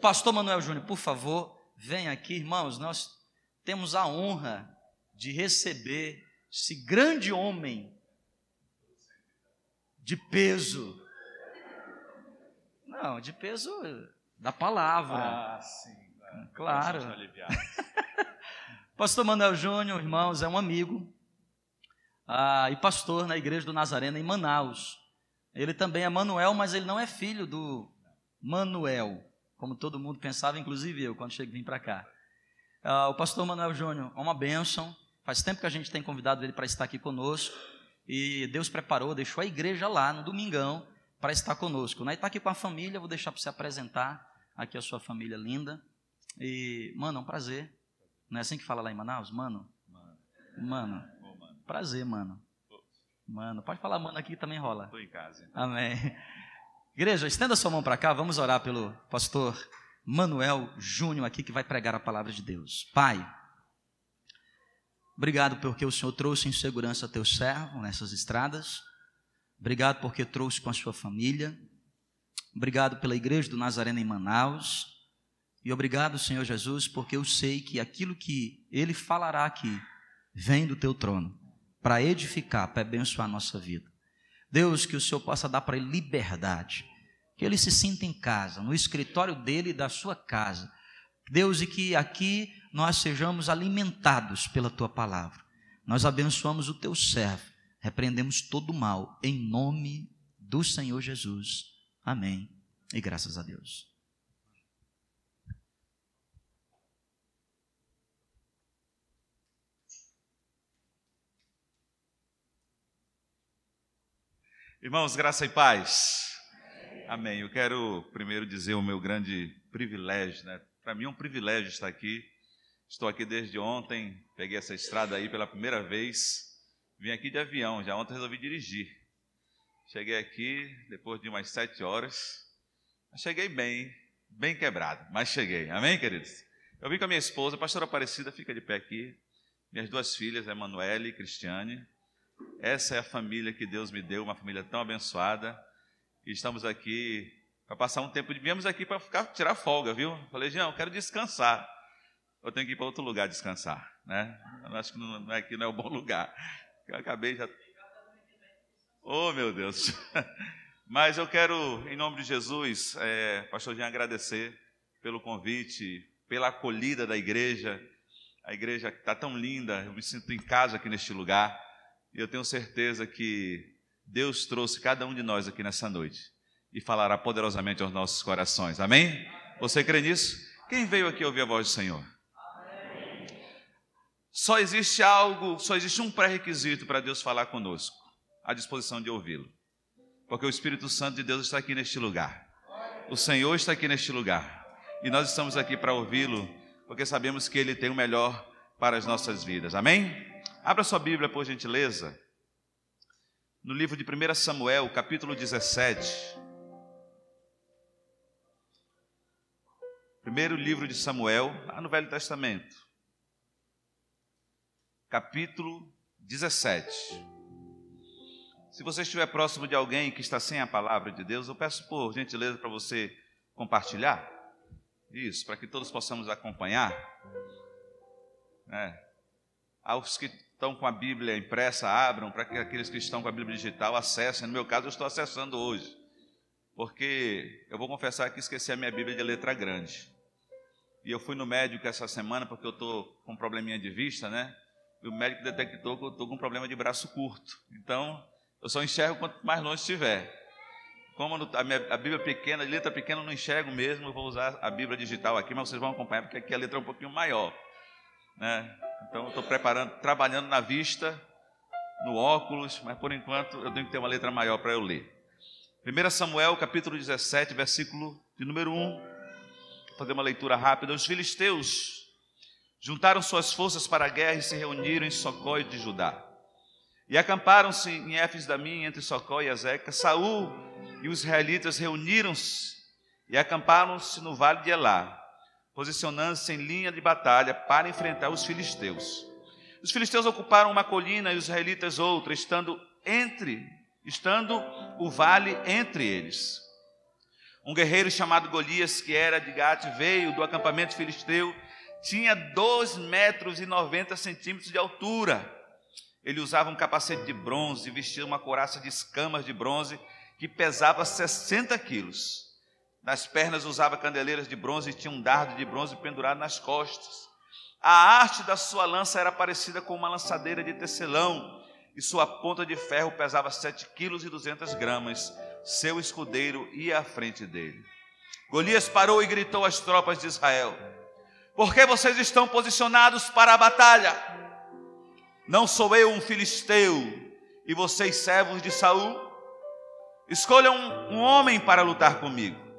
Pastor Manuel Júnior, por favor, venha aqui, irmãos. Nós temos a honra de receber esse grande homem de peso. Não, de peso da palavra. Ah, sim. Claro. Pastor Manuel Júnior, irmãos, é um amigo ah, e pastor na igreja do Nazareno em Manaus. Ele também é Manuel, mas ele não é filho do Manuel, como todo mundo pensava, inclusive eu, quando cheguei vim para cá. Ah, o pastor Manuel Júnior é uma bênção. Faz tempo que a gente tem convidado ele para estar aqui conosco. E Deus preparou, deixou a igreja lá no domingão para estar conosco. Né? E está aqui com a família, vou deixar para você apresentar aqui a sua família linda. E, mano, é um prazer. Não é assim que fala lá em Manaus? Mano? Mano. Prazer, mano. Mano, pode falar mano aqui também rola. Estou em casa. Então. Amém. Igreja, estenda sua mão para cá, vamos orar pelo pastor Manuel Júnior aqui que vai pregar a palavra de Deus. Pai, obrigado porque o Senhor trouxe em segurança teu servo nessas estradas. Obrigado porque trouxe com a sua família. Obrigado pela igreja do Nazareno em Manaus. E obrigado, Senhor Jesus, porque eu sei que aquilo que ele falará aqui vem do teu trono para edificar, para abençoar a nossa vida. Deus, que o Senhor possa dar para ele liberdade, que ele se sinta em casa, no escritório dele e da sua casa. Deus, e que aqui nós sejamos alimentados pela tua palavra. Nós abençoamos o teu servo, repreendemos todo o mal, em nome do Senhor Jesus. Amém. E graças a Deus. Irmãos, graça e paz. Amém. Eu quero primeiro dizer o meu grande privilégio, né? Para mim é um privilégio estar aqui. Estou aqui desde ontem, peguei essa estrada aí pela primeira vez. Vim aqui de avião, já ontem resolvi dirigir. Cheguei aqui depois de umas sete horas. Cheguei bem, bem quebrado, mas cheguei. Amém, queridos? Eu vim com a minha esposa, a pastora Aparecida, fica de pé aqui. Minhas duas filhas, Emanuele e Cristiane. Essa é a família que Deus me deu, uma família tão abençoada. E estamos aqui para passar um tempo. Viemos aqui para ficar, tirar folga, viu? Falei, Jean, eu quero descansar. Eu tenho que ir para outro lugar descansar, né? Eu acho que não, é aqui não é o bom lugar. Eu acabei já. Oh, meu Deus! Mas eu quero, em nome de Jesus, é, Pastor Jean, agradecer pelo convite, pela acolhida da igreja. A igreja está tão linda, eu me sinto em casa aqui neste lugar. E eu tenho certeza que Deus trouxe cada um de nós aqui nessa noite e falará poderosamente aos nossos corações. Amém? Você crê nisso? Quem veio aqui ouvir a voz do Senhor? Só existe algo, só existe um pré-requisito para Deus falar conosco: a disposição de ouvi-lo. Porque o Espírito Santo de Deus está aqui neste lugar. O Senhor está aqui neste lugar. E nós estamos aqui para ouvi-lo, porque sabemos que Ele tem o melhor para as nossas vidas. Amém? Abra sua Bíblia, por gentileza, no livro de 1 Samuel, capítulo 17. Primeiro livro de Samuel, lá no Velho Testamento, capítulo 17. Se você estiver próximo de alguém que está sem a palavra de Deus, eu peço por gentileza para você compartilhar. Isso, para que todos possamos acompanhar. É. Aos que estão com a Bíblia impressa, abram, para que aqueles que estão com a Bíblia digital acessem. No meu caso, eu estou acessando hoje, porque eu vou confessar que esqueci a minha Bíblia de letra grande. E eu fui no médico essa semana, porque eu estou com um probleminha de vista, né? E o médico detectou que eu estou com um problema de braço curto. Então, eu só enxergo quanto mais longe estiver. Como a, minha, a Bíblia pequena, a letra pequena eu não enxergo mesmo, eu vou usar a Bíblia digital aqui, mas vocês vão acompanhar, porque aqui a letra é um pouquinho maior. Né? Então, estou preparando, trabalhando na vista, no óculos, mas por enquanto eu tenho que ter uma letra maior para eu ler. 1 Samuel, capítulo 17, versículo de número 1. Vou fazer uma leitura rápida. Os filisteus juntaram suas forças para a guerra e se reuniram em Socó de Judá. E acamparam-se em Éfes da Minha, entre Socó e Azeca. Saul e os israelitas reuniram-se e acamparam-se no vale de Elá posicionando-se em linha de batalha para enfrentar os filisteus. Os filisteus ocuparam uma colina e os israelitas outra, estando entre, estando o vale entre eles. Um guerreiro chamado Golias, que era de Gate, veio do acampamento filisteu, tinha 2 metros e 90 centímetros de altura. Ele usava um capacete de bronze vestia uma couraça de escamas de bronze que pesava 60 quilos. Nas pernas usava candeleiras de bronze e tinha um dardo de bronze pendurado nas costas. A arte da sua lança era parecida com uma lançadeira de tecelão, e sua ponta de ferro pesava sete quilos e duzentas gramas. Seu escudeiro ia à frente dele. Golias parou e gritou às tropas de Israel: Por que vocês estão posicionados para a batalha? Não sou eu um filisteu e vocês servos de Saul? Escolham um, um homem para lutar comigo.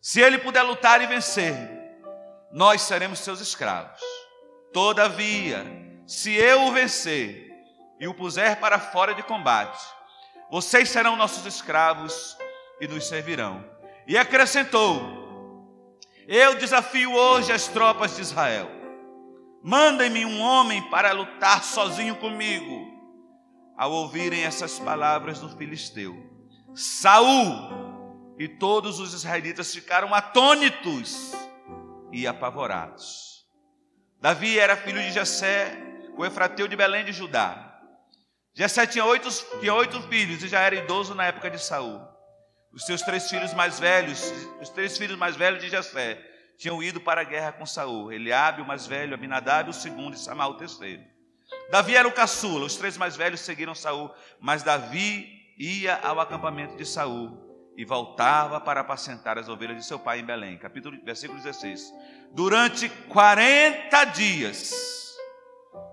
Se ele puder lutar e vencer, nós seremos seus escravos. Todavia, se eu o vencer e o puser para fora de combate, vocês serão nossos escravos e nos servirão. E acrescentou: Eu desafio hoje as tropas de Israel. Mandem-me um homem para lutar sozinho comigo. Ao ouvirem essas palavras do filisteu, Saul e todos os israelitas ficaram atônitos e apavorados. Davi era filho de Jessé, o efrateu de Belém de Judá. Jessé tinha oito, tinha oito filhos e já era idoso na época de Saul. Os seus três filhos mais velhos, os três filhos mais velhos de Jessé, tinham ido para a guerra com Saul. Eliabe, o mais velho, Abinadab, o segundo, e Samal, o terceiro. Davi era o caçula, os três mais velhos seguiram Saul, mas Davi ia ao acampamento de Saul e voltava para apacentar as ovelhas de seu pai em Belém. Capítulo, versículo 16. Durante 40 dias,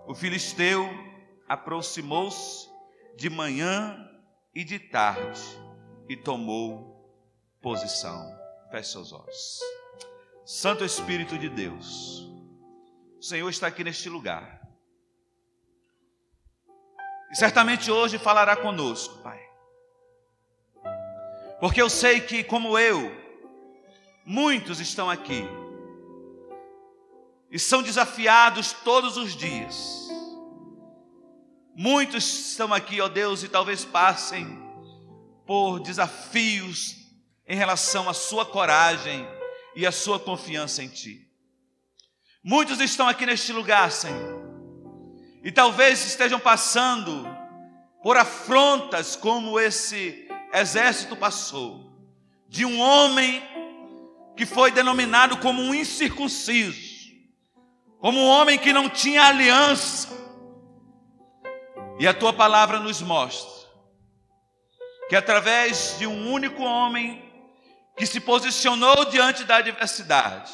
o filisteu aproximou-se de manhã e de tarde e tomou posição. Feche seus olhos. Santo Espírito de Deus, o Senhor está aqui neste lugar. E certamente hoje falará conosco, Pai. Porque eu sei que, como eu, muitos estão aqui e são desafiados todos os dias. Muitos estão aqui, ó Deus, e talvez passem por desafios em relação à sua coragem e à sua confiança em Ti. Muitos estão aqui neste lugar, Senhor, e talvez estejam passando por afrontas como esse exército passou, de um homem que foi denominado como um incircunciso, como um homem que não tinha aliança. E a tua palavra nos mostra que através de um único homem que se posicionou diante da adversidade,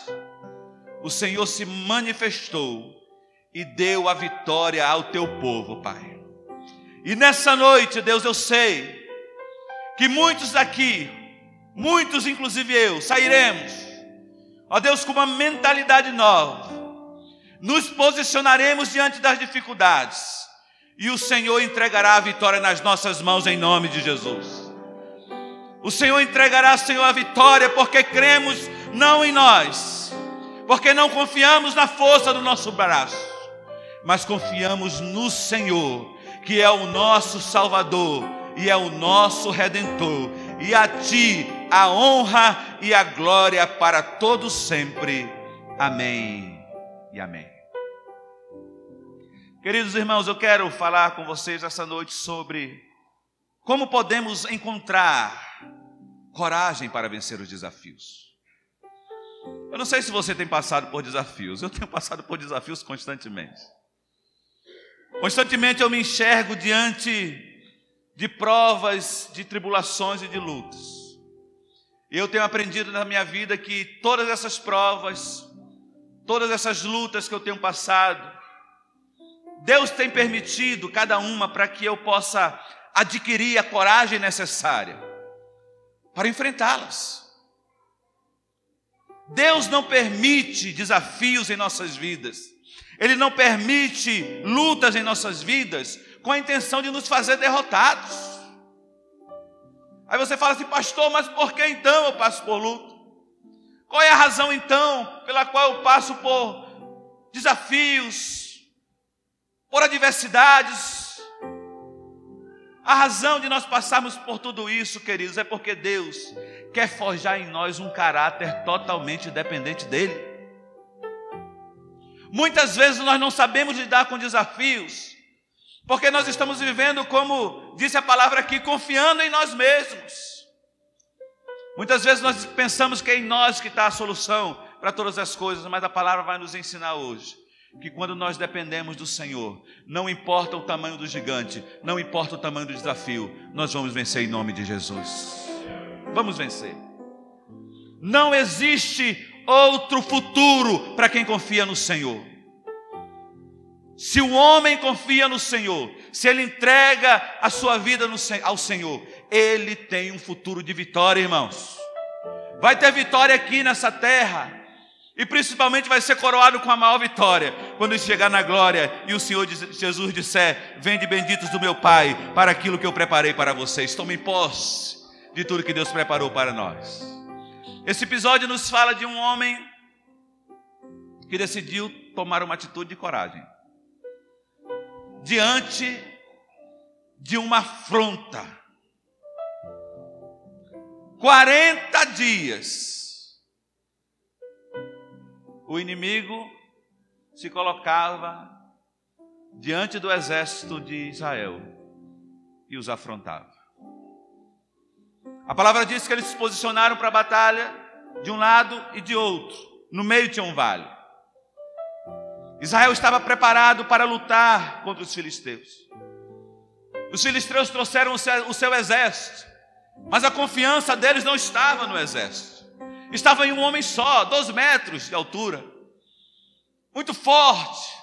o Senhor se manifestou e deu a vitória ao teu povo, Pai. E nessa noite, Deus, eu sei que muitos aqui, muitos inclusive eu, sairemos, ó Deus, com uma mentalidade nova nos posicionaremos diante das dificuldades e o Senhor entregará a vitória nas nossas mãos em nome de Jesus. O Senhor entregará, Senhor, a vitória porque cremos não em nós, porque não confiamos na força do nosso braço, mas confiamos no Senhor, que é o nosso Salvador e é o nosso Redentor. E a Ti a honra e a glória para todos sempre. Amém e amém. Queridos irmãos, eu quero falar com vocês essa noite sobre como podemos encontrar coragem para vencer os desafios. Eu não sei se você tem passado por desafios, eu tenho passado por desafios constantemente. Constantemente eu me enxergo diante de provas, de tribulações e de lutas. Eu tenho aprendido na minha vida que todas essas provas, todas essas lutas que eu tenho passado, Deus tem permitido cada uma para que eu possa adquirir a coragem necessária para enfrentá-las. Deus não permite desafios em nossas vidas, Ele não permite lutas em nossas vidas com a intenção de nos fazer derrotados. Aí você fala assim, pastor, mas por que então eu passo por luta? Qual é a razão então pela qual eu passo por desafios, por adversidades. A razão de nós passarmos por tudo isso, queridos, é porque Deus quer forjar em nós um caráter totalmente dependente dele. Muitas vezes nós não sabemos lidar com desafios, porque nós estamos vivendo, como disse a palavra aqui, confiando em nós mesmos. Muitas vezes nós pensamos que é em nós que está a solução para todas as coisas, mas a palavra vai nos ensinar hoje que quando nós dependemos do Senhor, não importa o tamanho do gigante, não importa o tamanho do desafio, nós vamos vencer em nome de Jesus. Vamos vencer. Não existe outro futuro para quem confia no Senhor. Se o homem confia no Senhor, se ele entrega a sua vida no, ao Senhor, ele tem um futuro de vitória, irmãos. Vai ter vitória aqui nessa terra. E principalmente vai ser coroado com a maior vitória quando chegar na glória e o Senhor Jesus disser: Vende benditos do meu Pai para aquilo que eu preparei para vocês. Tomem posse de tudo que Deus preparou para nós. Esse episódio nos fala de um homem que decidiu tomar uma atitude de coragem diante de uma afronta. 40 dias, o inimigo se colocava diante do exército de Israel e os afrontava. A palavra diz que eles se posicionaram para a batalha de um lado e de outro. No meio tinha um vale. Israel estava preparado para lutar contra os filisteus. Os filisteus trouxeram o seu, exército, mas a confiança deles não estava no exército. Estava em um homem só, 12 metros de altura, muito forte.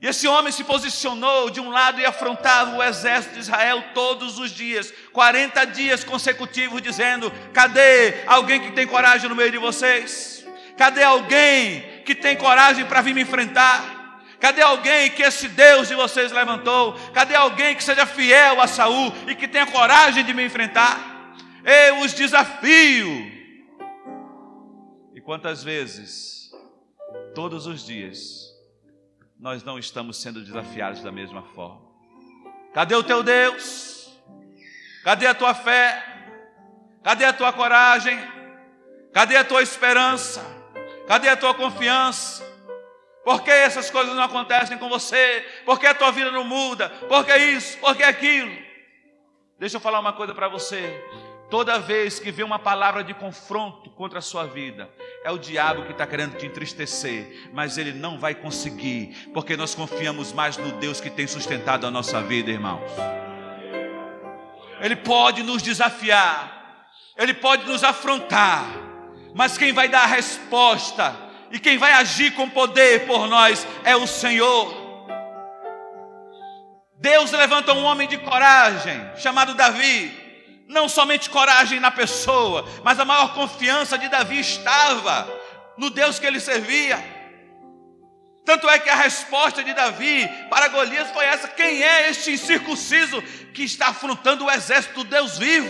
E esse homem se posicionou de um lado e afrontava o exército de Israel todos os dias, 40 dias consecutivos, dizendo: Cadê alguém que tem coragem no meio de vocês? Cadê alguém que tem coragem para vir me enfrentar? Cadê alguém que esse Deus de vocês levantou? Cadê alguém que seja fiel a Saul e que tenha coragem de me enfrentar? Eu os desafio. E quantas vezes, todos os dias, nós não estamos sendo desafiados da mesma forma? Cadê o teu Deus? Cadê a tua fé? Cadê a tua coragem? Cadê a tua esperança? Cadê a tua confiança? Por que essas coisas não acontecem com você? Por que a tua vida não muda? Por que isso? Por que aquilo? Deixa eu falar uma coisa para você. Toda vez que vê uma palavra de confronto contra a sua vida, é o diabo que está querendo te entristecer, mas ele não vai conseguir, porque nós confiamos mais no Deus que tem sustentado a nossa vida, irmãos. Ele pode nos desafiar, ele pode nos afrontar, mas quem vai dar a resposta e quem vai agir com poder por nós é o Senhor. Deus levanta um homem de coragem, chamado Davi. Não somente coragem na pessoa, mas a maior confiança de Davi estava no Deus que ele servia. Tanto é que a resposta de Davi para Golias foi essa: quem é este incircunciso que está afrontando o exército do Deus vivo?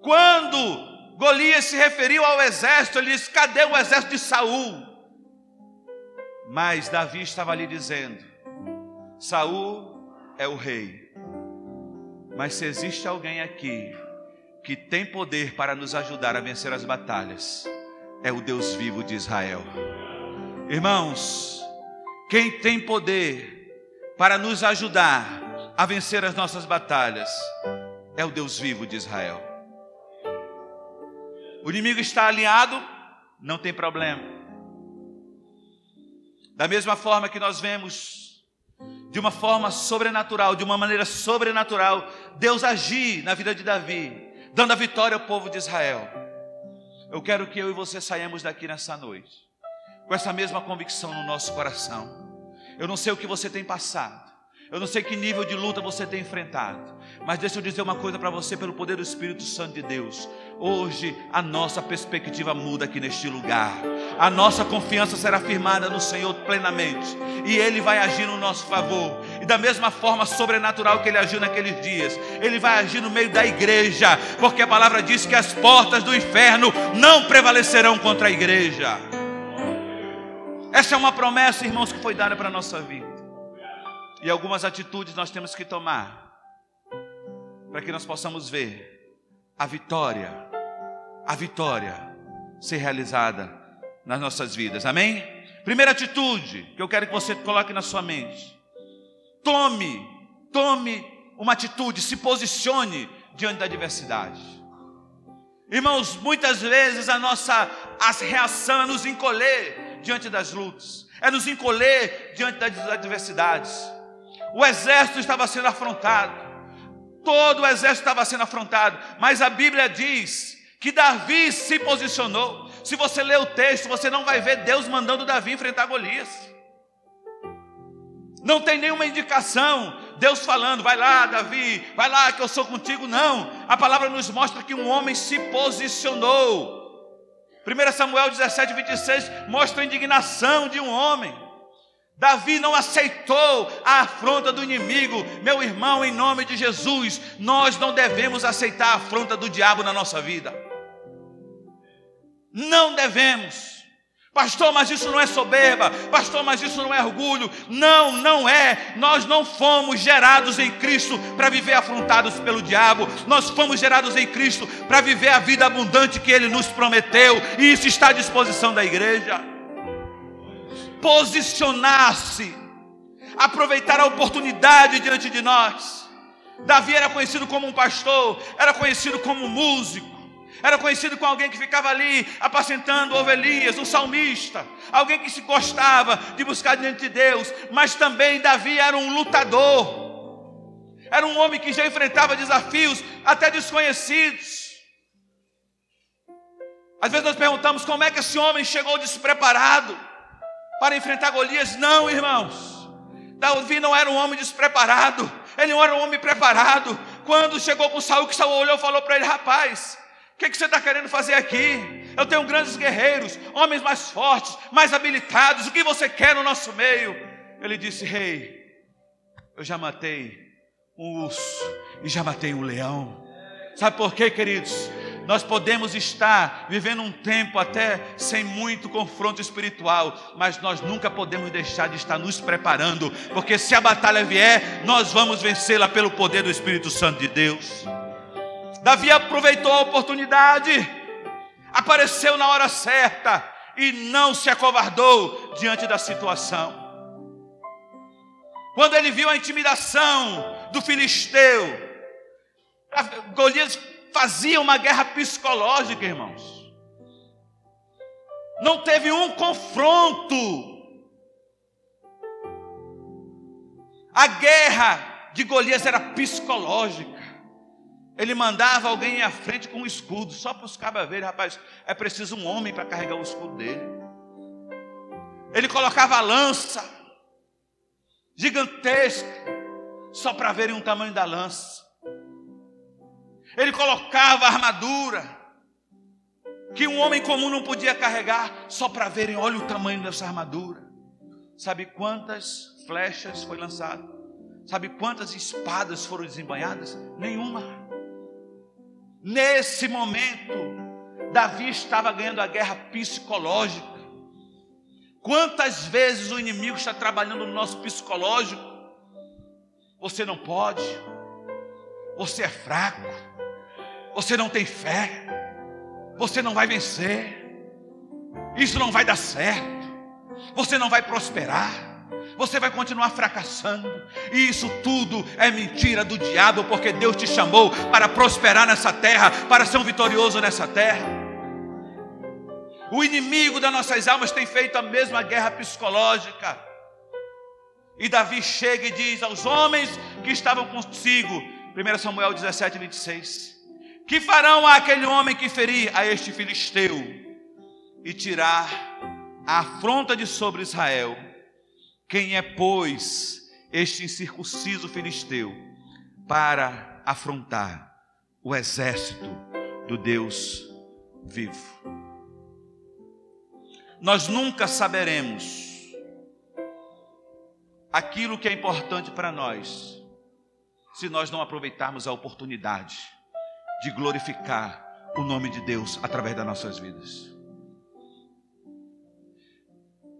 Quando Golias se referiu ao exército, ele disse: Cadê o exército de Saul? Mas Davi estava ali dizendo: Saul é o rei. Mas se existe alguém aqui que tem poder para nos ajudar a vencer as batalhas, é o Deus vivo de Israel. Irmãos, quem tem poder para nos ajudar a vencer as nossas batalhas é o Deus vivo de Israel. O inimigo está alinhado, não tem problema. Da mesma forma que nós vemos, de uma forma sobrenatural, de uma maneira sobrenatural, Deus agir na vida de Davi, dando a vitória ao povo de Israel. Eu quero que eu e você saímos daqui nessa noite, com essa mesma convicção no nosso coração. Eu não sei o que você tem passado, eu não sei que nível de luta você tem enfrentado, mas deixa eu dizer uma coisa para você, pelo poder do Espírito Santo de Deus. Hoje a nossa perspectiva muda aqui neste lugar, a nossa confiança será firmada no Senhor plenamente, e Ele vai agir no nosso favor, e da mesma forma sobrenatural que Ele agiu naqueles dias, Ele vai agir no meio da igreja, porque a palavra diz que as portas do inferno não prevalecerão contra a igreja. Essa é uma promessa, irmãos, que foi dada para a nossa vida. E algumas atitudes nós temos que tomar para que nós possamos ver a vitória, a vitória ser realizada nas nossas vidas. Amém? Primeira atitude que eu quero que você coloque na sua mente. Tome, tome uma atitude, se posicione diante da adversidade. Irmãos, muitas vezes a nossa a reação é nos encolher diante das lutas, é nos encolher diante das adversidades. O exército estava sendo afrontado, todo o exército estava sendo afrontado, mas a Bíblia diz que Davi se posicionou. Se você ler o texto, você não vai ver Deus mandando Davi enfrentar Golias. Não tem nenhuma indicação, Deus falando, vai lá, Davi, vai lá que eu sou contigo. Não, a palavra nos mostra que um homem se posicionou. 1 Samuel 17, 26 mostra a indignação de um homem. Davi não aceitou a afronta do inimigo. Meu irmão, em nome de Jesus, nós não devemos aceitar a afronta do diabo na nossa vida. Não devemos. Pastor, mas isso não é soberba. Pastor, mas isso não é orgulho. Não, não é. Nós não fomos gerados em Cristo para viver afrontados pelo diabo. Nós fomos gerados em Cristo para viver a vida abundante que Ele nos prometeu. E isso está à disposição da igreja. Posicionar-se, aproveitar a oportunidade diante de nós. Davi era conhecido como um pastor, era conhecido como um músico era conhecido como alguém que ficava ali apacentando ovelhinhas, um salmista, alguém que se gostava de buscar diante de Deus, mas também Davi era um lutador, era um homem que já enfrentava desafios até desconhecidos. Às vezes nós perguntamos como é que esse homem chegou despreparado para enfrentar Golias. Não, irmãos, Davi não era um homem despreparado, ele não era um homem preparado. Quando chegou com Saul, que Saul olhou e falou para ele: Rapaz, o que, que, você está querendo fazer aqui? Eu tenho grandes guerreiros, homens mais fortes, mais habilitados. O que você quer no nosso meio? Ele disse: Rei, eu já matei um urso e já matei um leão. Sabe por quê, queridos? Nós podemos estar vivendo um tempo até sem muito confronto espiritual, mas nós nunca podemos deixar de estar nos preparando, porque se a batalha vier, nós vamos vencê-la pelo poder do Espírito Santo de Deus. Davi aproveitou a oportunidade, apareceu na hora certa e não se acovardou diante da situação. Quando ele viu a intimidação do filisteu, Golias fazia uma guerra psicológica, irmãos. Não teve um confronto. A guerra de Golias era psicológica. Ele mandava alguém à frente com um escudo, só para os cabas verem, rapaz, é preciso um homem para carregar o escudo dele. Ele colocava a lança, gigantesca, só para verem o tamanho da lança. Ele colocava a armadura, que um homem comum não podia carregar, só para verem, olha o tamanho dessa armadura. Sabe quantas flechas foi lançado? Sabe quantas espadas foram desembanhadas? Nenhuma. Nesse momento, Davi estava ganhando a guerra psicológica. Quantas vezes o inimigo está trabalhando no nosso psicológico? Você não pode, você é fraco, você não tem fé, você não vai vencer, isso não vai dar certo, você não vai prosperar você vai continuar fracassando. E isso tudo é mentira do diabo, porque Deus te chamou para prosperar nessa terra, para ser um vitorioso nessa terra. O inimigo das nossas almas tem feito a mesma guerra psicológica. E Davi chega e diz aos homens que estavam consigo, 1 Samuel 17, 26: Que farão aquele homem que ferir a este filisteu e tirar a afronta de sobre Israel? Quem é, pois, este incircunciso filisteu para afrontar o exército do Deus vivo? Nós nunca saberemos aquilo que é importante para nós se nós não aproveitarmos a oportunidade de glorificar o nome de Deus através das nossas vidas.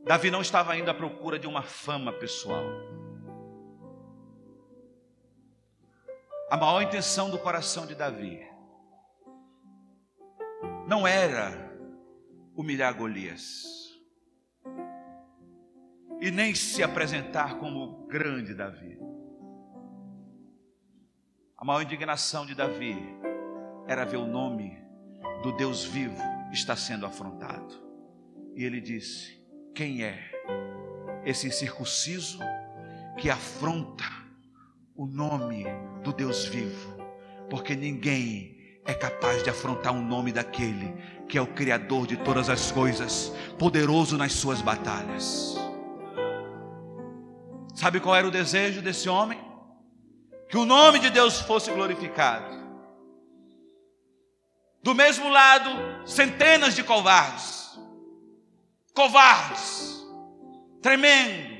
Davi não estava indo à procura de uma fama pessoal. a maior intenção do coração de Davi não era humilhar Golias e nem se apresentar como o grande Davi. A maior indignação de Davi era ver o nome do Deus vivo estar sendo afrontado. E ele disse: Quem é esse incircunciso que afronta o nome do Deus vivo? Porque ninguém é capaz de afrontar o nome daquele que é o Criador de todas as coisas, poderoso nas suas batalhas. Sabe qual era o desejo desse homem? Que o nome de Deus fosse glorificado. Do mesmo lado, centenas de covardes, covardes, tremendo,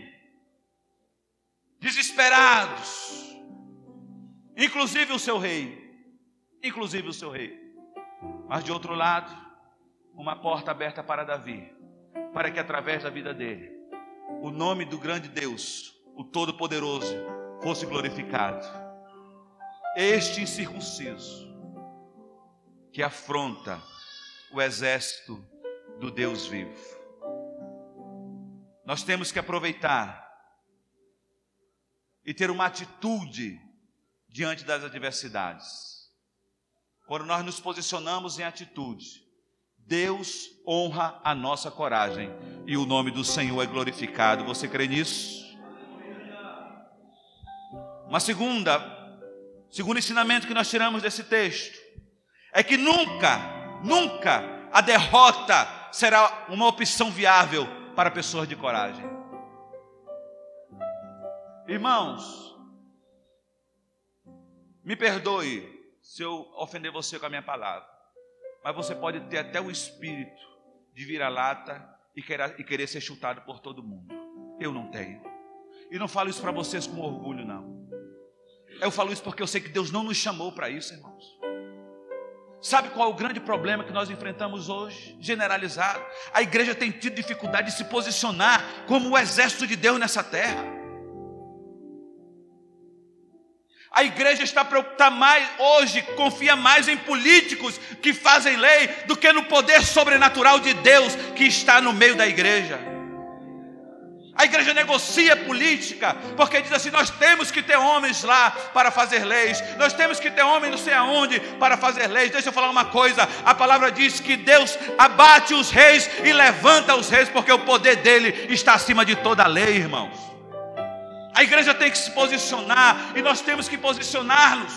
desesperados, inclusive o seu rei, inclusive o seu rei. Mas de outro lado, uma porta aberta para Davi, para que através da vida dele, o nome do grande Deus, o Todo-Poderoso, fosse glorificado. Este incircunciso que afronta o exército do Deus vivo. Nós temos que aproveitar e ter uma atitude diante das adversidades. Quando nós nos posicionamos em atitude, Deus honra a nossa coragem e o nome do Senhor é glorificado. Você crê nisso? Uma segunda, segundo ensinamento que nós tiramos desse texto é que nunca, nunca a derrota será uma opção viável para pessoas de coragem. Irmãos, me perdoe se eu ofender você com a minha palavra, mas você pode ter até o espírito de vira-lata e querer, e querer ser chutado por todo mundo. Eu não tenho. E não falo isso para vocês com orgulho, não. Eu falo isso porque eu sei que Deus não nos chamou para isso, irmãos. Sabe qual é o grande problema que nós enfrentamos hoje? Generalizado. A igreja tem tido dificuldade de se posicionar como o exército de Deus nessa terra. A igreja está preocupada mais hoje, confia mais em políticos que fazem lei do que no poder sobrenatural de Deus que está no meio da igreja. A igreja negocia política, porque diz assim: nós temos que ter homens lá para fazer leis, nós temos que ter homens não sei aonde para fazer leis. Deixa eu falar uma coisa: a palavra diz que Deus abate os reis e levanta os reis, porque o poder dele está acima de toda a lei, irmãos. A igreja tem que se posicionar e nós temos que posicionar-nos.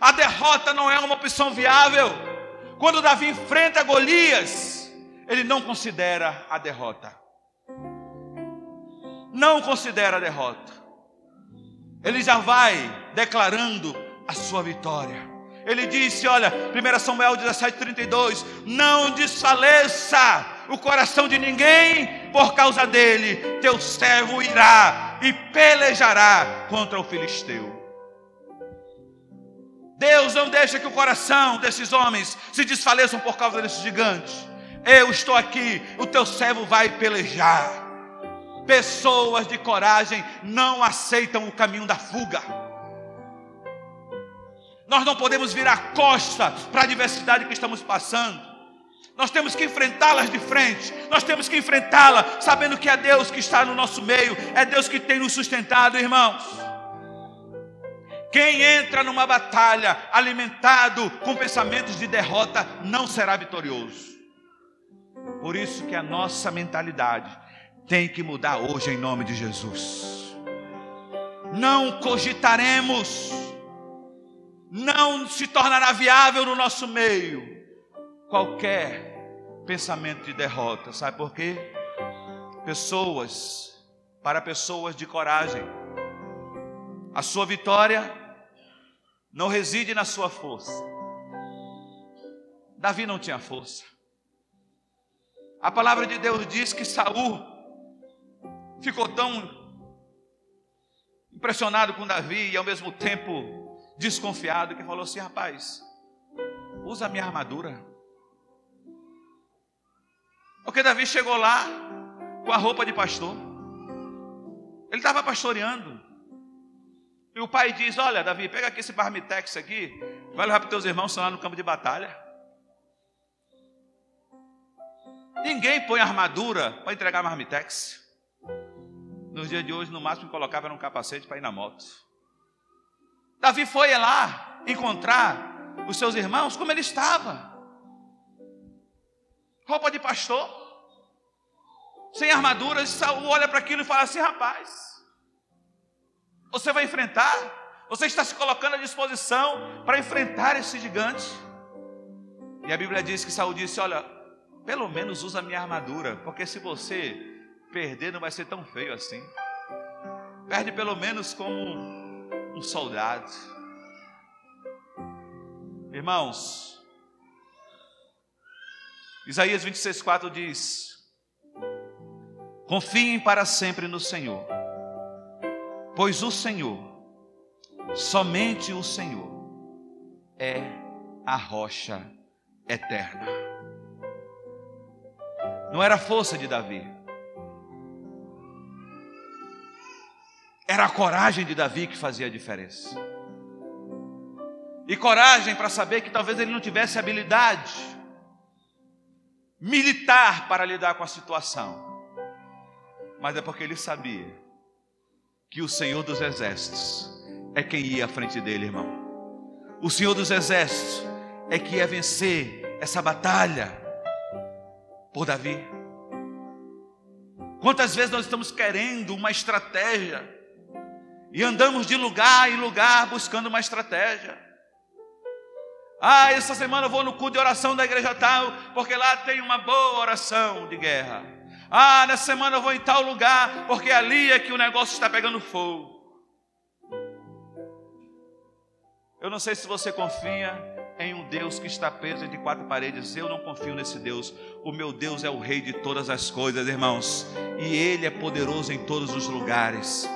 A derrota não é uma opção viável. Quando Davi enfrenta Golias, ele não considera a derrota não considera a derrota. Ele já vai declarando a sua vitória. Ele disse: Olha, 1 Samuel 17, 32: Não desfaleça o coração de ninguém por causa dele, teu servo irá e pelejará contra o filisteu. Deus não deixa que o coração desses homens se desfaleçam por causa desses gigantes. Eu estou aqui, o teu servo vai pelejar. Pessoas de coragem não aceitam o caminho da fuga. Nós não podemos virar costa para a adversidade que estamos passando. Nós temos que enfrentá-las de frente. Nós temos que enfrentá-la sabendo que é Deus que está no nosso meio, é Deus que tem nos sustentado, irmãos. Quem entra numa batalha alimentado com pensamentos de derrota não será vitorioso. Por isso que a nossa mentalidade tem que mudar hoje em nome de Jesus. Não cogitaremos, não se tornará viável no nosso meio qualquer pensamento de derrota. Sabe por quê? Pessoas, para pessoas de coragem, a sua vitória não reside na sua força. Davi não tinha força. A palavra de Deus diz que Saul ficou tão impressionado com Davi e ao mesmo tempo desconfiado que falou assim: rapaz, usa a minha armadura. Porque Davi chegou lá com a roupa de pastor, ele estava pastoreando. E o pai diz: Olha, Davi, pega aqui esse barmitex aqui, vai levar para teus irmãos, estão lá no campo de batalha. Ninguém põe armadura para entregar marmitex. Nos dias de hoje, no máximo, colocava um capacete para ir na moto. Davi foi lá encontrar os seus irmãos como ele estava. Roupa de pastor, sem armaduras, Saul olha para aquilo e fala assim: rapaz, você vai enfrentar, você está se colocando à disposição para enfrentar esse gigante. E a Bíblia diz que Saul disse: Olha, pelo menos usa a minha armadura, porque se você perder, não vai ser tão feio assim. Perde pelo menos como um soldado. Irmãos, Isaías 26,4 diz: Confiem para sempre no Senhor, pois o Senhor, somente o Senhor, é a rocha eterna. Não era a força de Davi, era a coragem de Davi que fazia a diferença. E coragem para saber que talvez ele não tivesse habilidade militar para lidar com a situação, mas é porque ele sabia que o Senhor dos Exércitos é quem ia à frente dele, irmão. O Senhor dos Exércitos é que ia vencer essa batalha por Davi. Quantas vezes nós estamos querendo uma estratégia e andamos de lugar em lugar buscando uma estratégia. Ah, essa semana eu vou no culto de oração da igreja tal, porque lá tem uma boa oração de guerra. Ah, nessa semana eu vou em tal lugar, porque ali é que o negócio está pegando fogo. Eu não sei se você confia em um Deus que está preso entre quatro paredes. Eu não confio nesse Deus. O meu Deus é o Rei de todas as coisas, irmãos. E Ele é poderoso em todos os lugares.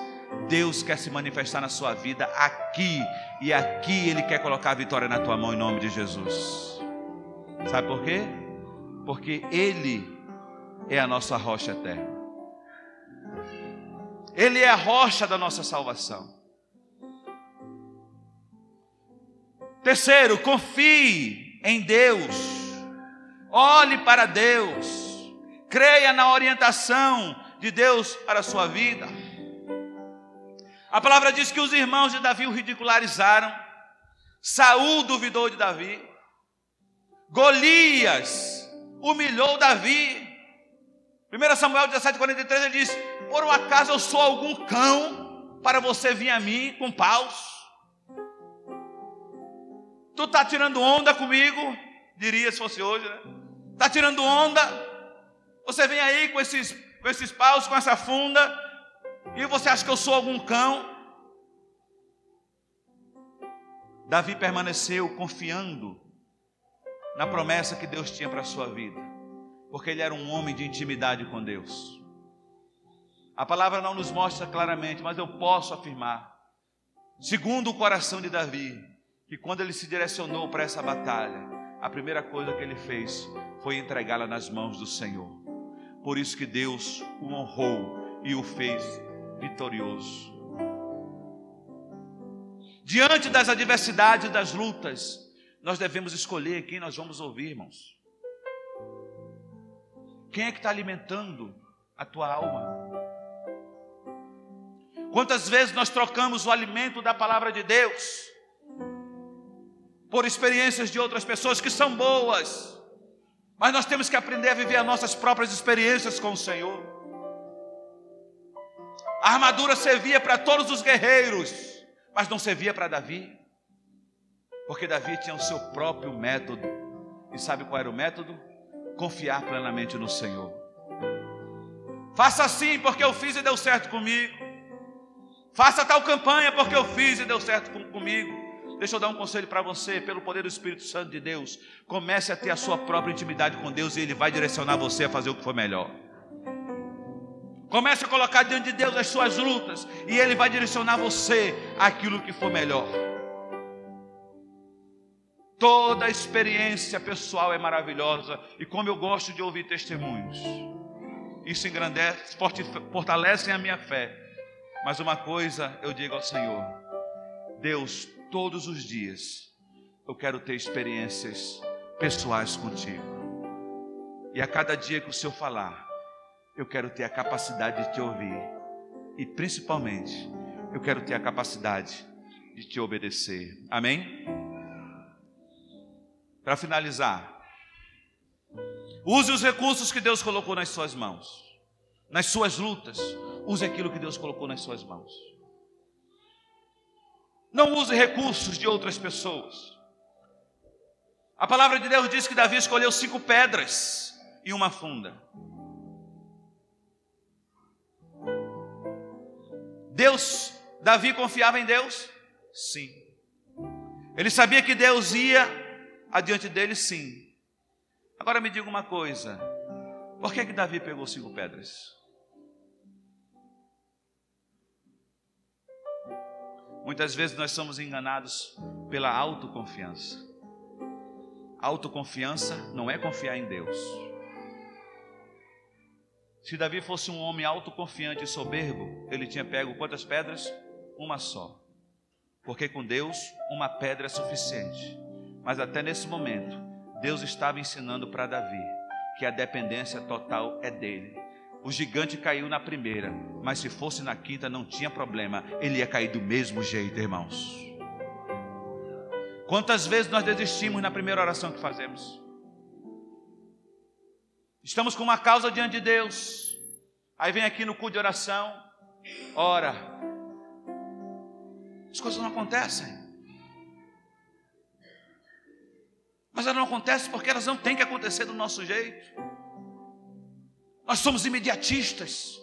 Deus quer se manifestar na sua vida aqui, e aqui Ele quer colocar a vitória na tua mão em nome de Jesus. Sabe por quê? Porque Ele é a nossa rocha eterna, Ele é a rocha da nossa salvação. Terceiro, confie em Deus, olhe para Deus, creia na orientação de Deus para a sua vida. A palavra diz que os irmãos de Davi o ridicularizaram. Saul duvidou de Davi. Golias humilhou Davi. 1 Samuel 17,43 ele diz: Por um acaso eu sou algum cão para você vir a mim com paus? Tu está tirando onda comigo? Diria se fosse hoje, né? Está tirando onda? Você vem aí com esses, com esses paus, com essa funda, e você acha que eu sou algum cão? Davi permaneceu confiando na promessa que Deus tinha para a sua vida, porque ele era um homem de intimidade com Deus. A palavra não nos mostra claramente, mas eu posso afirmar, segundo o coração de Davi, que quando ele se direcionou para essa batalha, a primeira coisa que ele fez foi entregá-la nas mãos do Senhor. Por isso que Deus o honrou e o fez vitorioso. Diante das adversidades, das lutas, nós devemos escolher quem nós vamos ouvir, irmãos. Quem é que está alimentando a tua alma? Quantas vezes nós trocamos o alimento da palavra de Deus por experiências de outras pessoas que são boas, mas nós temos que aprender a viver as nossas próprias experiências com o Senhor. A armadura servia para todos os guerreiros, mas não servia para Davi, porque Davi tinha o seu próprio método. E sabe qual era o método? Confiar plenamente no Senhor. Faça assim porque eu fiz e deu certo comigo. Faça tal campanha porque eu fiz e deu certo comigo. Deixa eu dar um conselho para você, pelo poder do Espírito Santo de Deus. Comece a ter a sua própria intimidade com Deus e Ele vai direcionar você a fazer o que for melhor. Comece a colocar diante de Deus as suas lutas e Ele vai direcionar você aquilo que for melhor. Toda experiência pessoal é maravilhosa e como eu gosto de ouvir testemunhos, isso engrandece, fortalece a minha fé. Mas uma coisa eu digo ao Senhor: Deus, todos os dias eu quero ter experiências pessoais contigo. E a cada dia que o Senhor falar, eu quero ter a capacidade de te ouvir. E principalmente, eu quero ter a capacidade de te obedecer. Amém? Para finalizar, use os recursos que Deus colocou nas suas mãos, nas suas lutas. Use aquilo que Deus colocou nas suas mãos. Não use recursos de outras pessoas. A palavra de Deus diz que Davi escolheu cinco pedras e uma funda. Deus, Davi confiava em Deus? Sim. Ele sabia que Deus ia adiante dele? Sim. Agora me diga uma coisa: por que, que Davi pegou cinco pedras? Muitas vezes nós somos enganados pela autoconfiança. Autoconfiança não é confiar em Deus. Se Davi fosse um homem autoconfiante e soberbo, ele tinha pego quantas pedras? Uma só. Porque com Deus, uma pedra é suficiente. Mas até nesse momento, Deus estava ensinando para Davi que a dependência total é dele. O gigante caiu na primeira, mas se fosse na quinta não tinha problema, ele ia cair do mesmo jeito, irmãos. Quantas vezes nós desistimos na primeira oração que fazemos? Estamos com uma causa diante de Deus. Aí vem aqui no culto de oração, ora. As coisas não acontecem. Mas elas não acontecem porque elas não têm que acontecer do nosso jeito. Nós somos imediatistas.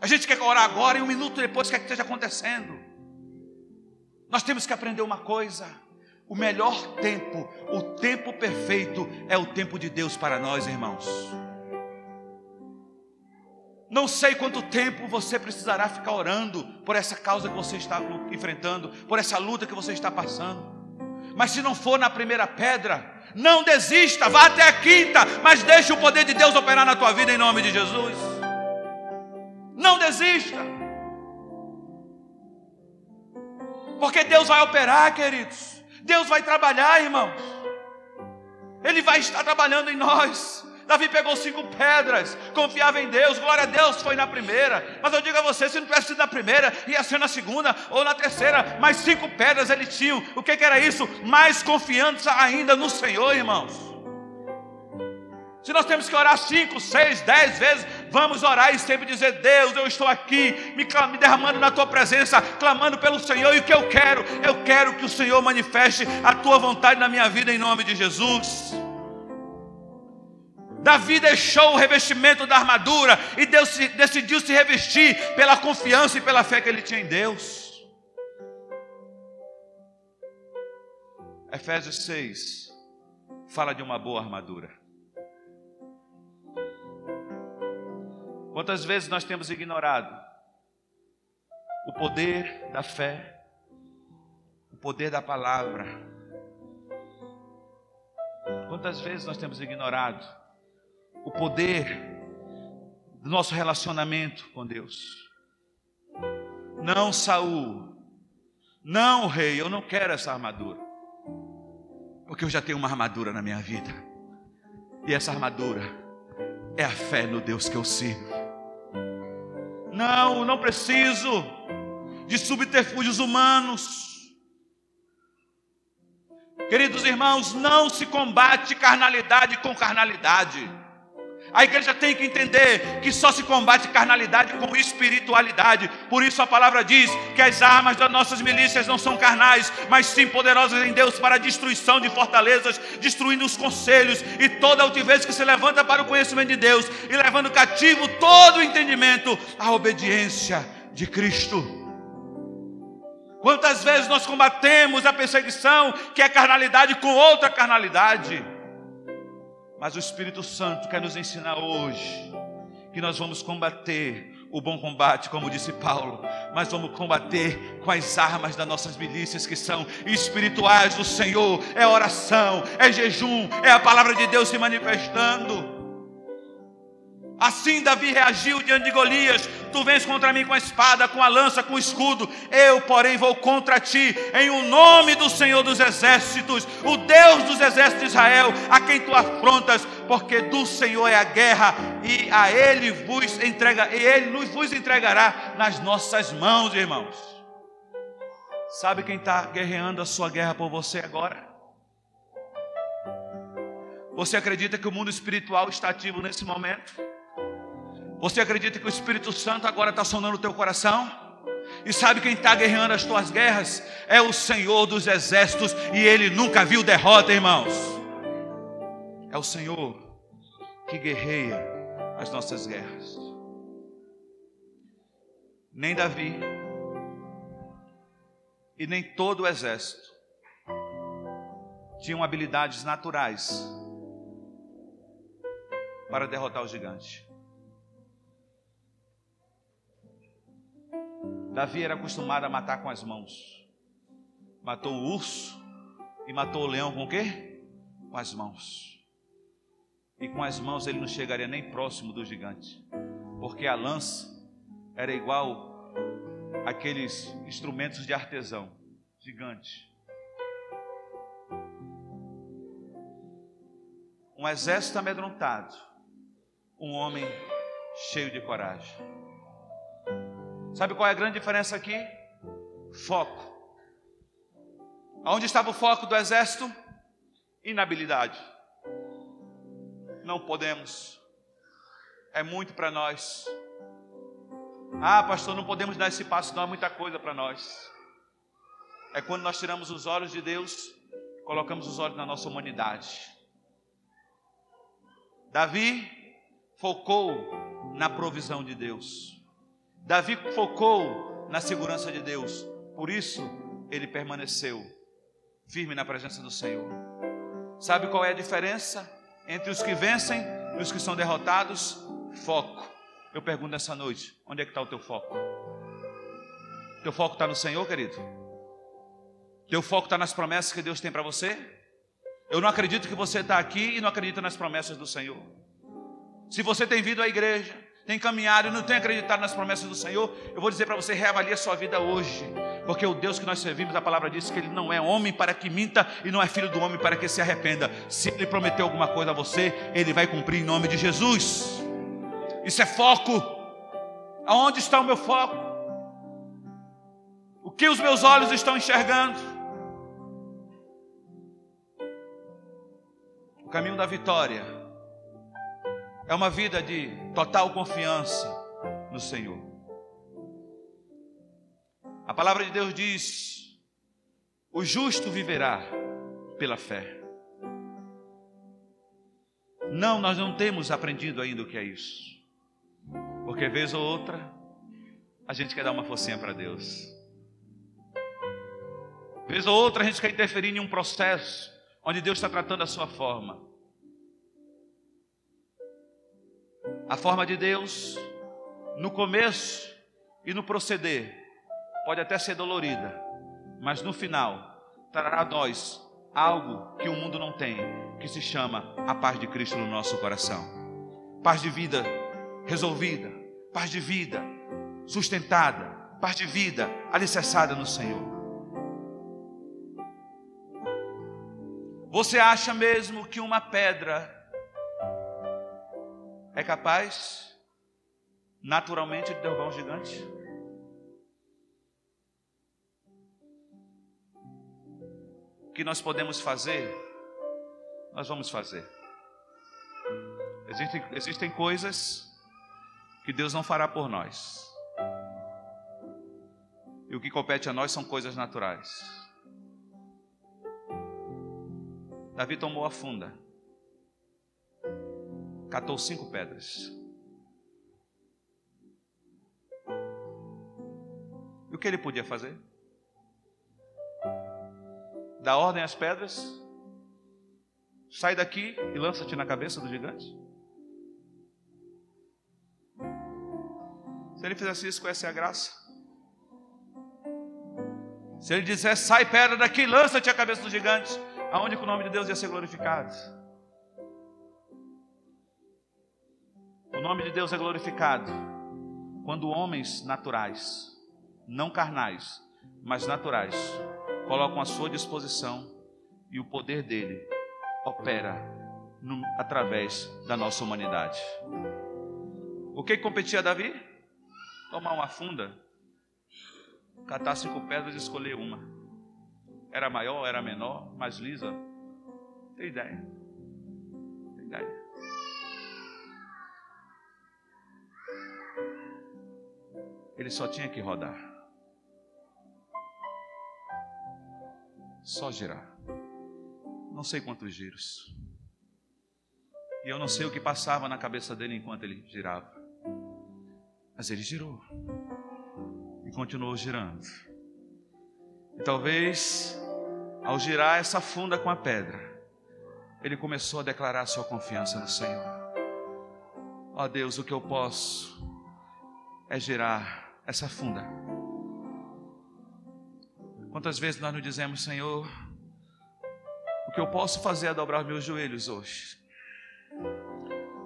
A gente quer orar agora e um minuto depois quer que esteja acontecendo. Nós temos que aprender uma coisa: o melhor tempo, o tempo perfeito, é o tempo de Deus para nós, irmãos. Não sei quanto tempo você precisará ficar orando por essa causa que você está enfrentando, por essa luta que você está passando. Mas se não for na primeira pedra, não desista, vá até a quinta, mas deixe o poder de Deus operar na tua vida em nome de Jesus. Não desista. Porque Deus vai operar, queridos. Deus vai trabalhar, irmãos. Ele vai estar trabalhando em nós. Davi pegou cinco pedras, confiava em Deus, glória a Deus, foi na primeira. Mas eu digo a você: se não tivesse sido na primeira, ia ser na segunda ou na terceira. Mas cinco pedras ele tinha. O que, que era isso? Mais confiança ainda no Senhor, irmãos. Se nós temos que orar cinco, seis, dez vezes, vamos orar e sempre dizer: Deus, eu estou aqui, me, me, derramando na tua presença, clamando pelo Senhor, e o que eu quero? Eu quero que o Senhor manifeste a tua vontade na minha vida, em nome de Jesus. Davi deixou o revestimento da armadura e Deus se, decidiu se revestir pela confiança e pela fé que ele tinha em Deus. Efésios 6 fala de uma boa armadura. Quantas vezes nós temos ignorado o poder da fé, o poder da palavra? Quantas vezes nós temos ignorado o poder do nosso relacionamento com Deus? Não, Saul, não, rei, eu não quero essa armadura, porque eu já tenho uma armadura na minha vida, e essa armadura é a fé no Deus que eu sirvo. Não, não preciso de subterfúgios humanos. Queridos irmãos, não se combate carnalidade com carnalidade. A igreja tem que entender que só se combate carnalidade com espiritualidade. Por isso a palavra diz que as armas das nossas milícias não são carnais, mas sim poderosas em Deus para a destruição de fortalezas, destruindo os conselhos e toda altivez que se levanta para o conhecimento de Deus e levando cativo todo o entendimento à obediência de Cristo. Quantas vezes nós combatemos a perseguição, que é carnalidade, com outra carnalidade? Mas o Espírito Santo quer nos ensinar hoje que nós vamos combater o bom combate, como disse Paulo, mas vamos combater com as armas das nossas milícias que são espirituais do Senhor, é oração, é jejum, é a palavra de Deus se manifestando. Assim Davi reagiu diante de Golias: Tu vens contra mim com a espada, com a lança, com o escudo. Eu, porém, vou contra ti, em o nome do Senhor dos Exércitos, o Deus dos exércitos de Israel, a quem tu afrontas, porque do Senhor é a guerra, e a Ele vos entrega, e Ele nos vos entregará nas nossas mãos, irmãos. Sabe quem está guerreando a sua guerra por você agora? Você acredita que o mundo espiritual está ativo nesse momento? Você acredita que o Espírito Santo agora está sonando no teu coração? E sabe quem está guerreando as tuas guerras? É o Senhor dos exércitos, e ele nunca viu derrota, irmãos. É o Senhor que guerreia as nossas guerras. Nem Davi, e nem todo o exército tinham habilidades naturais para derrotar o gigante. Davi era acostumado a matar com as mãos. Matou o urso e matou o leão com o quê? Com as mãos. E com as mãos ele não chegaria nem próximo do gigante, porque a lança era igual aqueles instrumentos de artesão gigante. Um exército amedrontado, um homem cheio de coragem. Sabe qual é a grande diferença aqui? Foco. Aonde estava o foco do exército? Inabilidade. Não podemos. É muito para nós. Ah, pastor, não podemos dar esse passo, não é muita coisa para nós. É quando nós tiramos os olhos de Deus, colocamos os olhos na nossa humanidade. Davi focou na provisão de Deus. Davi focou na segurança de Deus, por isso ele permaneceu firme na presença do Senhor. Sabe qual é a diferença entre os que vencem e os que são derrotados? Foco. Eu pergunto nessa noite: onde é que está o teu foco? Teu foco está no Senhor, querido? Teu foco está nas promessas que Deus tem para você? Eu não acredito que você está aqui e não acredita nas promessas do Senhor. Se você tem vindo à igreja, tem caminhado e não tem acreditado nas promessas do Senhor, eu vou dizer para você: reavalie a sua vida hoje. Porque o Deus que nós servimos, a palavra diz que Ele não é homem para que minta e não é filho do homem para que se arrependa. Se Ele prometeu alguma coisa a você, Ele vai cumprir em nome de Jesus. Isso é foco. Aonde está o meu foco? O que os meus olhos estão enxergando? O caminho da vitória é uma vida de total confiança no Senhor. A palavra de Deus diz: o justo viverá pela fé. Não, nós não temos aprendido ainda o que é isso. Porque vez ou outra, a gente quer dar uma forcinha para Deus. Vez ou outra, a gente quer interferir em um processo onde Deus está tratando a sua forma. A forma de Deus, no começo e no proceder, pode até ser dolorida, mas no final trará a nós algo que o mundo não tem, que se chama a paz de Cristo no nosso coração. Paz de vida resolvida, paz de vida sustentada, paz de vida alicerçada no Senhor. Você acha mesmo que uma pedra é capaz naturalmente de derrubar um gigante? O que nós podemos fazer, nós vamos fazer. Existem, existem coisas que Deus não fará por nós. E o que compete a nós são coisas naturais. Davi tomou a funda catou cinco pedras. E o que ele podia fazer? Dar ordem às pedras, sai daqui e lança-te na cabeça do gigante. Se ele fizesse isso, conhece a graça? Se ele dissesse, sai pedra daqui, lança-te a cabeça do gigante, aonde que o nome de Deus ia ser glorificado? Nome de Deus é glorificado quando homens naturais, não carnais, mas naturais, colocam à sua disposição e o poder dele opera no, através da nossa humanidade. O que competia a Davi? Tomar uma funda, catar cinco pedras e escolher uma. Era maior, era menor, mais lisa? Tem ideia? Tem ideia? Ele só tinha que rodar. Só girar. Não sei quantos giros. E eu não sei o que passava na cabeça dele enquanto ele girava. Mas ele girou. E continuou girando. E talvez, ao girar essa funda com a pedra, ele começou a declarar sua confiança no Senhor. Ó oh Deus, o que eu posso é girar essa funda. Quantas vezes nós nos dizemos, Senhor, o que eu posso fazer é dobrar meus joelhos hoje.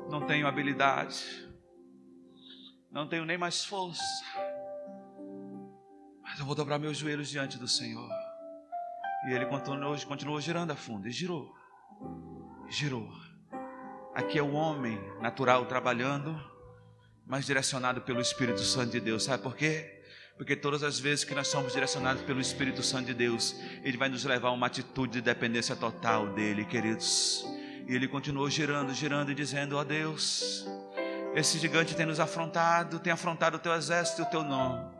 Não tenho habilidade, não tenho nem mais força, mas eu vou dobrar meus joelhos diante do Senhor. E ele continuou, continuou girando a funda, e girou, girou. Aqui é o homem natural trabalhando mas direcionado pelo Espírito Santo de Deus. Sabe por quê? Porque todas as vezes que nós somos direcionados pelo Espírito Santo de Deus, Ele vai nos levar a uma atitude de dependência total dEle, queridos. E Ele continuou girando, girando e dizendo: Ó oh Deus, esse gigante tem nos afrontado, tem afrontado o teu exército e o teu nome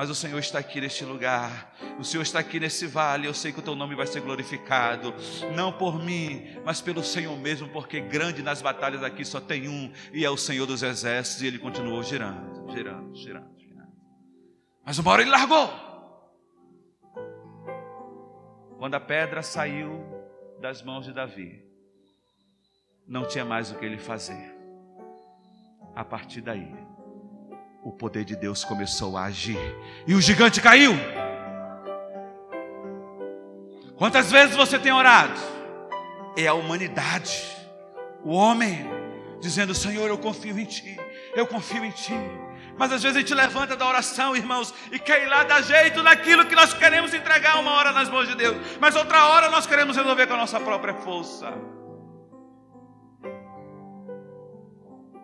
mas o Senhor está aqui neste lugar, o Senhor está aqui nesse vale. Eu sei que o teu nome vai ser glorificado, não por mim, mas pelo Senhor mesmo, porque grande nas batalhas aqui só tem um, e é o Senhor dos exércitos. E ele continuou girando, girando, girando, girando. Mas uma hora ele largou. Quando a pedra saiu das mãos de Davi, não tinha mais o que ele fazer. A partir daí, o poder de Deus começou a agir e o gigante caiu. Quantas vezes você tem orado? É a humanidade, o homem, dizendo: Senhor, eu confio em Ti, eu confio em Ti. Mas às vezes a gente levanta da oração, irmãos, e quer ir lá dar jeito naquilo que nós queremos entregar uma hora nas mãos de Deus, mas outra hora nós queremos resolver com a nossa própria força.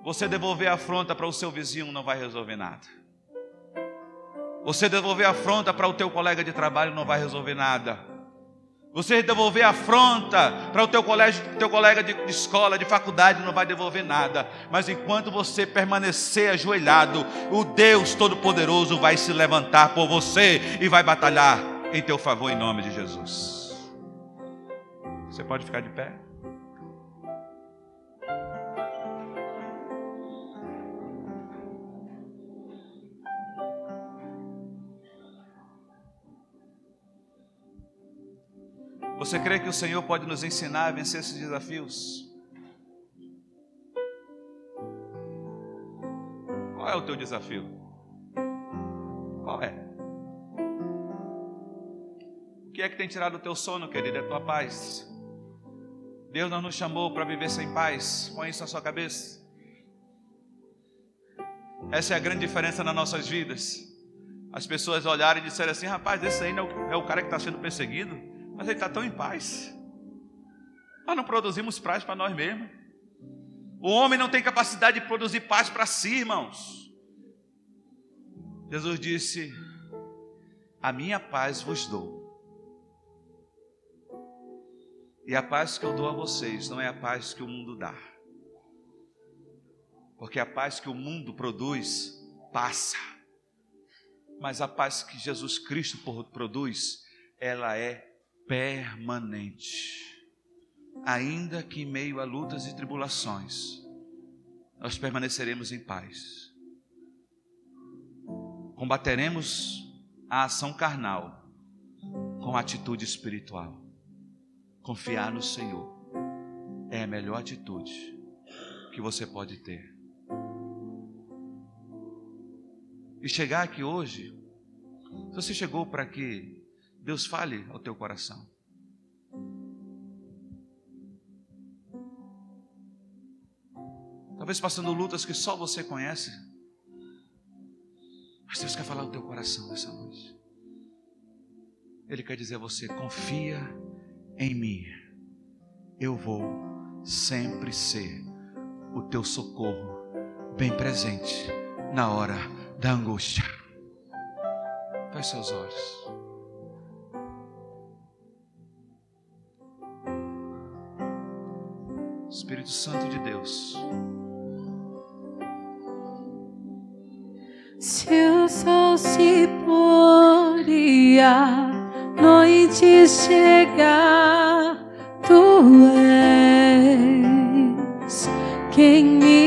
Você devolver a afronta para o seu vizinho não vai resolver nada. Você devolver a afronta para o teu colega de trabalho não vai resolver nada. Você devolver a afronta para o teu, colégio, teu colega de, de escola, de faculdade, não vai devolver nada. Mas enquanto você permanecer ajoelhado, o Deus Todo-Poderoso vai se levantar por você e vai batalhar em teu favor em nome de Jesus. Você pode ficar de pé? Você crê que o Senhor pode nos ensinar a vencer esses desafios? Qual é o teu desafio? Qual é? O que é que tem tirado o teu sono, querido? É a tua paz. Deus não nos chamou para viver sem paz. Põe isso na sua cabeça. Essa é a grande diferença nas nossas vidas. As pessoas olharem e disserem assim: rapaz, esse aí não é o é cara que está sendo perseguido. Mas ele está tão em paz. Nós não produzimos paz para nós mesmos. O homem não tem capacidade de produzir paz para si, irmãos. Jesus disse: A minha paz vos dou. E a paz que eu dou a vocês não é a paz que o mundo dá. Porque a paz que o mundo produz passa. Mas a paz que Jesus Cristo produz, ela é permanente. Ainda que em meio a lutas e tribulações, nós permaneceremos em paz. Combateremos a ação carnal com atitude espiritual. Confiar no Senhor é a melhor atitude que você pode ter. E chegar aqui hoje, se você chegou para que Deus fale ao teu coração. talvez passando lutas que só você conhece. Mas Deus quer falar no teu coração nessa noite. Ele quer dizer a você: confia em mim, eu vou sempre ser o teu socorro bem presente na hora da angústia. Feche seus olhos. Espírito Santo de Deus. Se o sol se pôr e a noite chegar, tu és quem me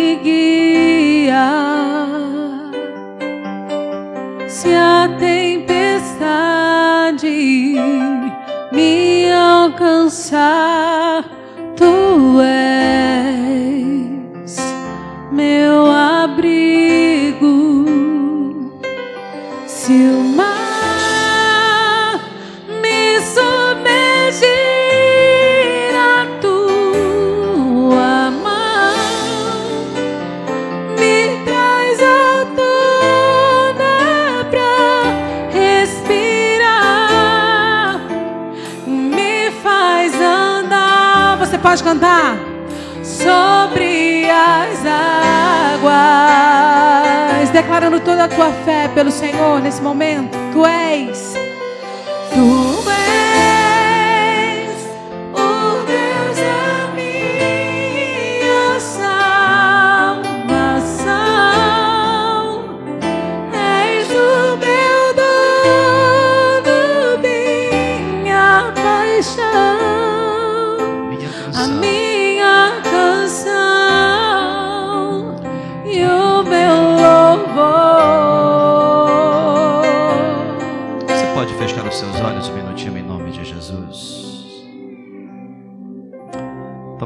declarando toda a tua fé pelo Senhor nesse momento. Tu és, tu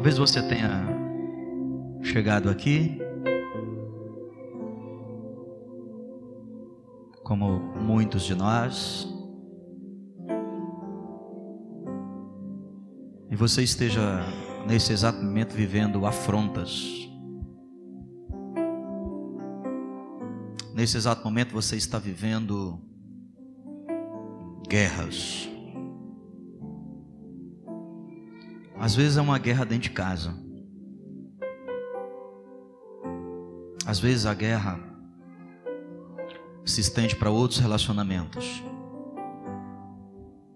Talvez você tenha chegado aqui como muitos de nós e você esteja nesse exato momento vivendo afrontas. Nesse exato momento você está vivendo guerras. Às vezes é uma guerra dentro de casa. Às vezes a guerra se estende para outros relacionamentos.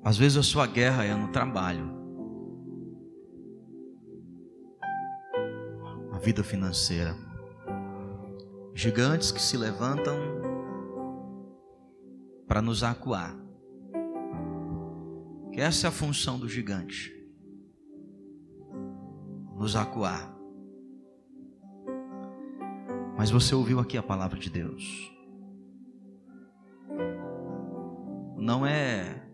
Às vezes a sua guerra é no trabalho. A vida financeira. Gigantes que se levantam para nos acuar. Que essa é a função do gigante. Nos acuar. Mas você ouviu aqui a palavra de Deus. Não é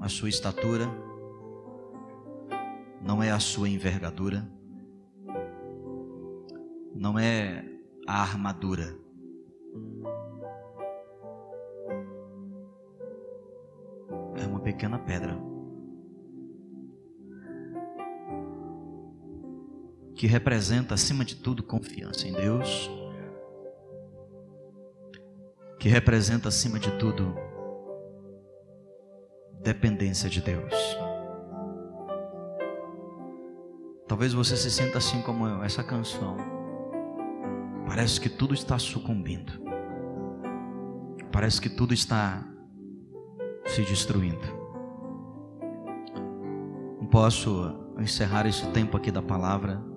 a sua estatura, não é a sua envergadura, não é a armadura. É uma pequena pedra que representa, acima de tudo, confiança em Deus, que representa, acima de tudo, dependência de Deus. Talvez você se sinta assim como eu, essa canção. Parece que tudo está sucumbindo. Parece que tudo está se destruindo. Não posso encerrar esse tempo aqui da palavra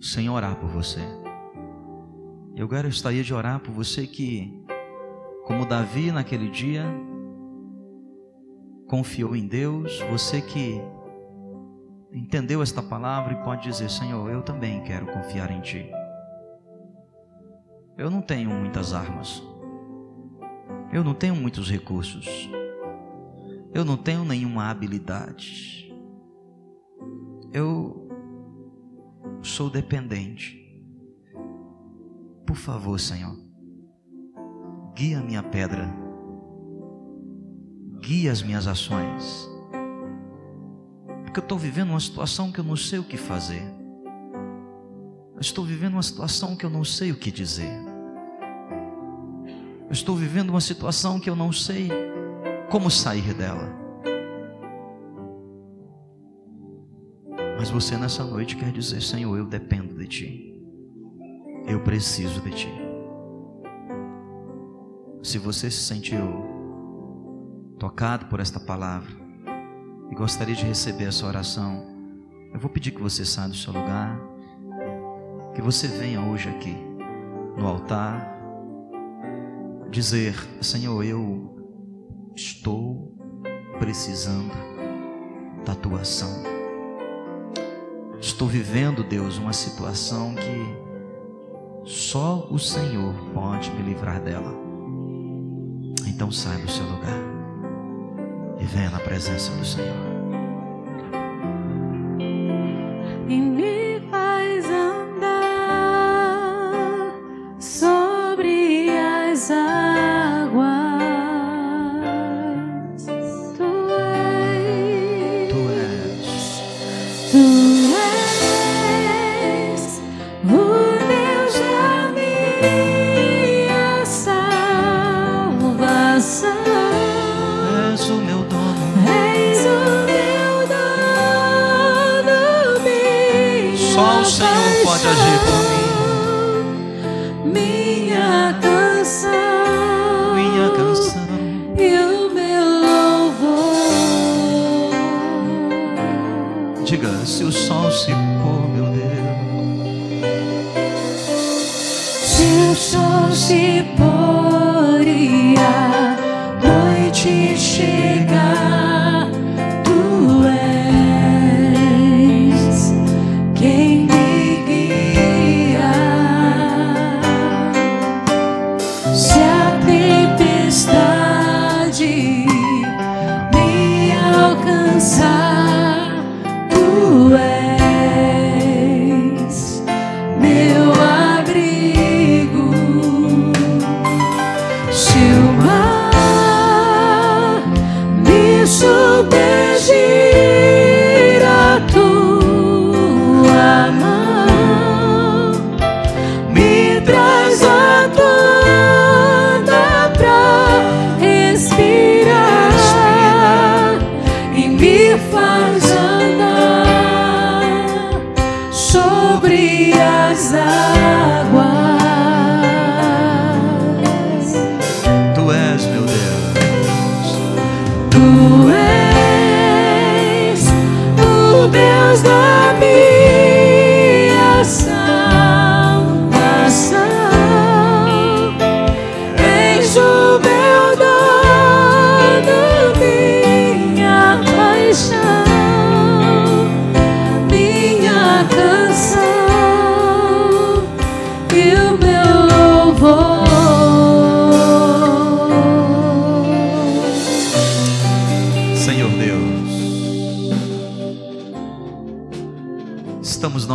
sem orar por você. Eu gostaria de orar por você que, como Davi naquele dia, confiou em Deus, você que entendeu esta palavra e pode dizer: Senhor, eu também quero confiar em Ti. Eu não tenho muitas armas, eu não tenho muitos recursos, eu não tenho nenhuma habilidade, eu sou dependente. Por favor, Senhor, guia minha pedra, guia as minhas ações, porque eu estou vivendo uma situação que eu não sei o que fazer. Eu estou vivendo uma situação que eu não sei o que dizer. Eu estou vivendo uma situação que eu não sei como sair dela. Mas você nessa noite quer dizer: Senhor, eu dependo de Ti. Eu preciso de Ti. Se você se sentiu tocado por esta palavra e gostaria de receber essa oração, eu vou pedir que você saia do seu lugar, que você venha hoje aqui no altar dizer: Senhor, eu estou precisando da tua ação. Estou vivendo, Deus, uma situação que só o Senhor pode me livrar dela. Então sai do seu lugar e venha na presença do Senhor. Se o sol se pôr, meu Deus. Se o sol se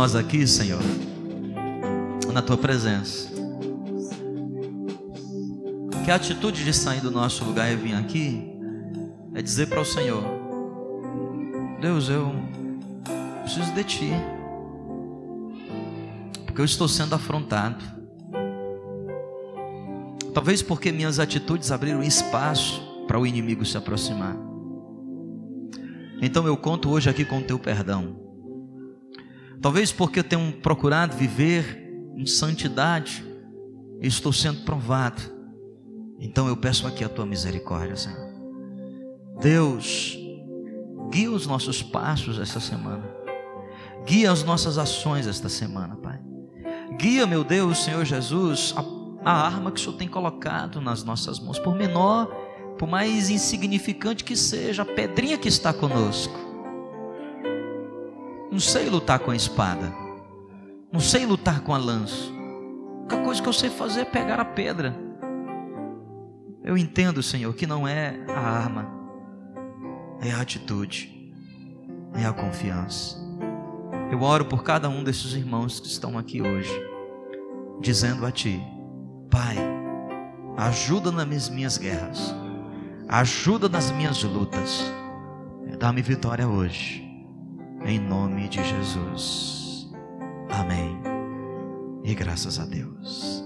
nós aqui, Senhor, na tua presença. Que a atitude de sair do nosso lugar e vir aqui é dizer para o Senhor: Deus, eu preciso de ti. Porque eu estou sendo afrontado. Talvez porque minhas atitudes abriram espaço para o inimigo se aproximar. Então eu conto hoje aqui com o teu perdão. Talvez porque eu tenho procurado viver em santidade estou sendo provado. Então eu peço aqui a tua misericórdia, Senhor. Deus, guia os nossos passos esta semana. Guia as nossas ações esta semana, Pai. Guia, meu Deus, Senhor Jesus, a, a arma que o Senhor tem colocado nas nossas mãos, por menor, por mais insignificante que seja, a pedrinha que está conosco. Não sei lutar com a espada, não sei lutar com a lança. A única coisa que eu sei fazer é pegar a pedra. Eu entendo, Senhor, que não é a arma, é a atitude, é a confiança. Eu oro por cada um desses irmãos que estão aqui hoje, dizendo a Ti, Pai, ajuda nas minhas guerras, ajuda nas minhas lutas, dá-me vitória hoje, em nome de Jesus. Amém E graças a Deus.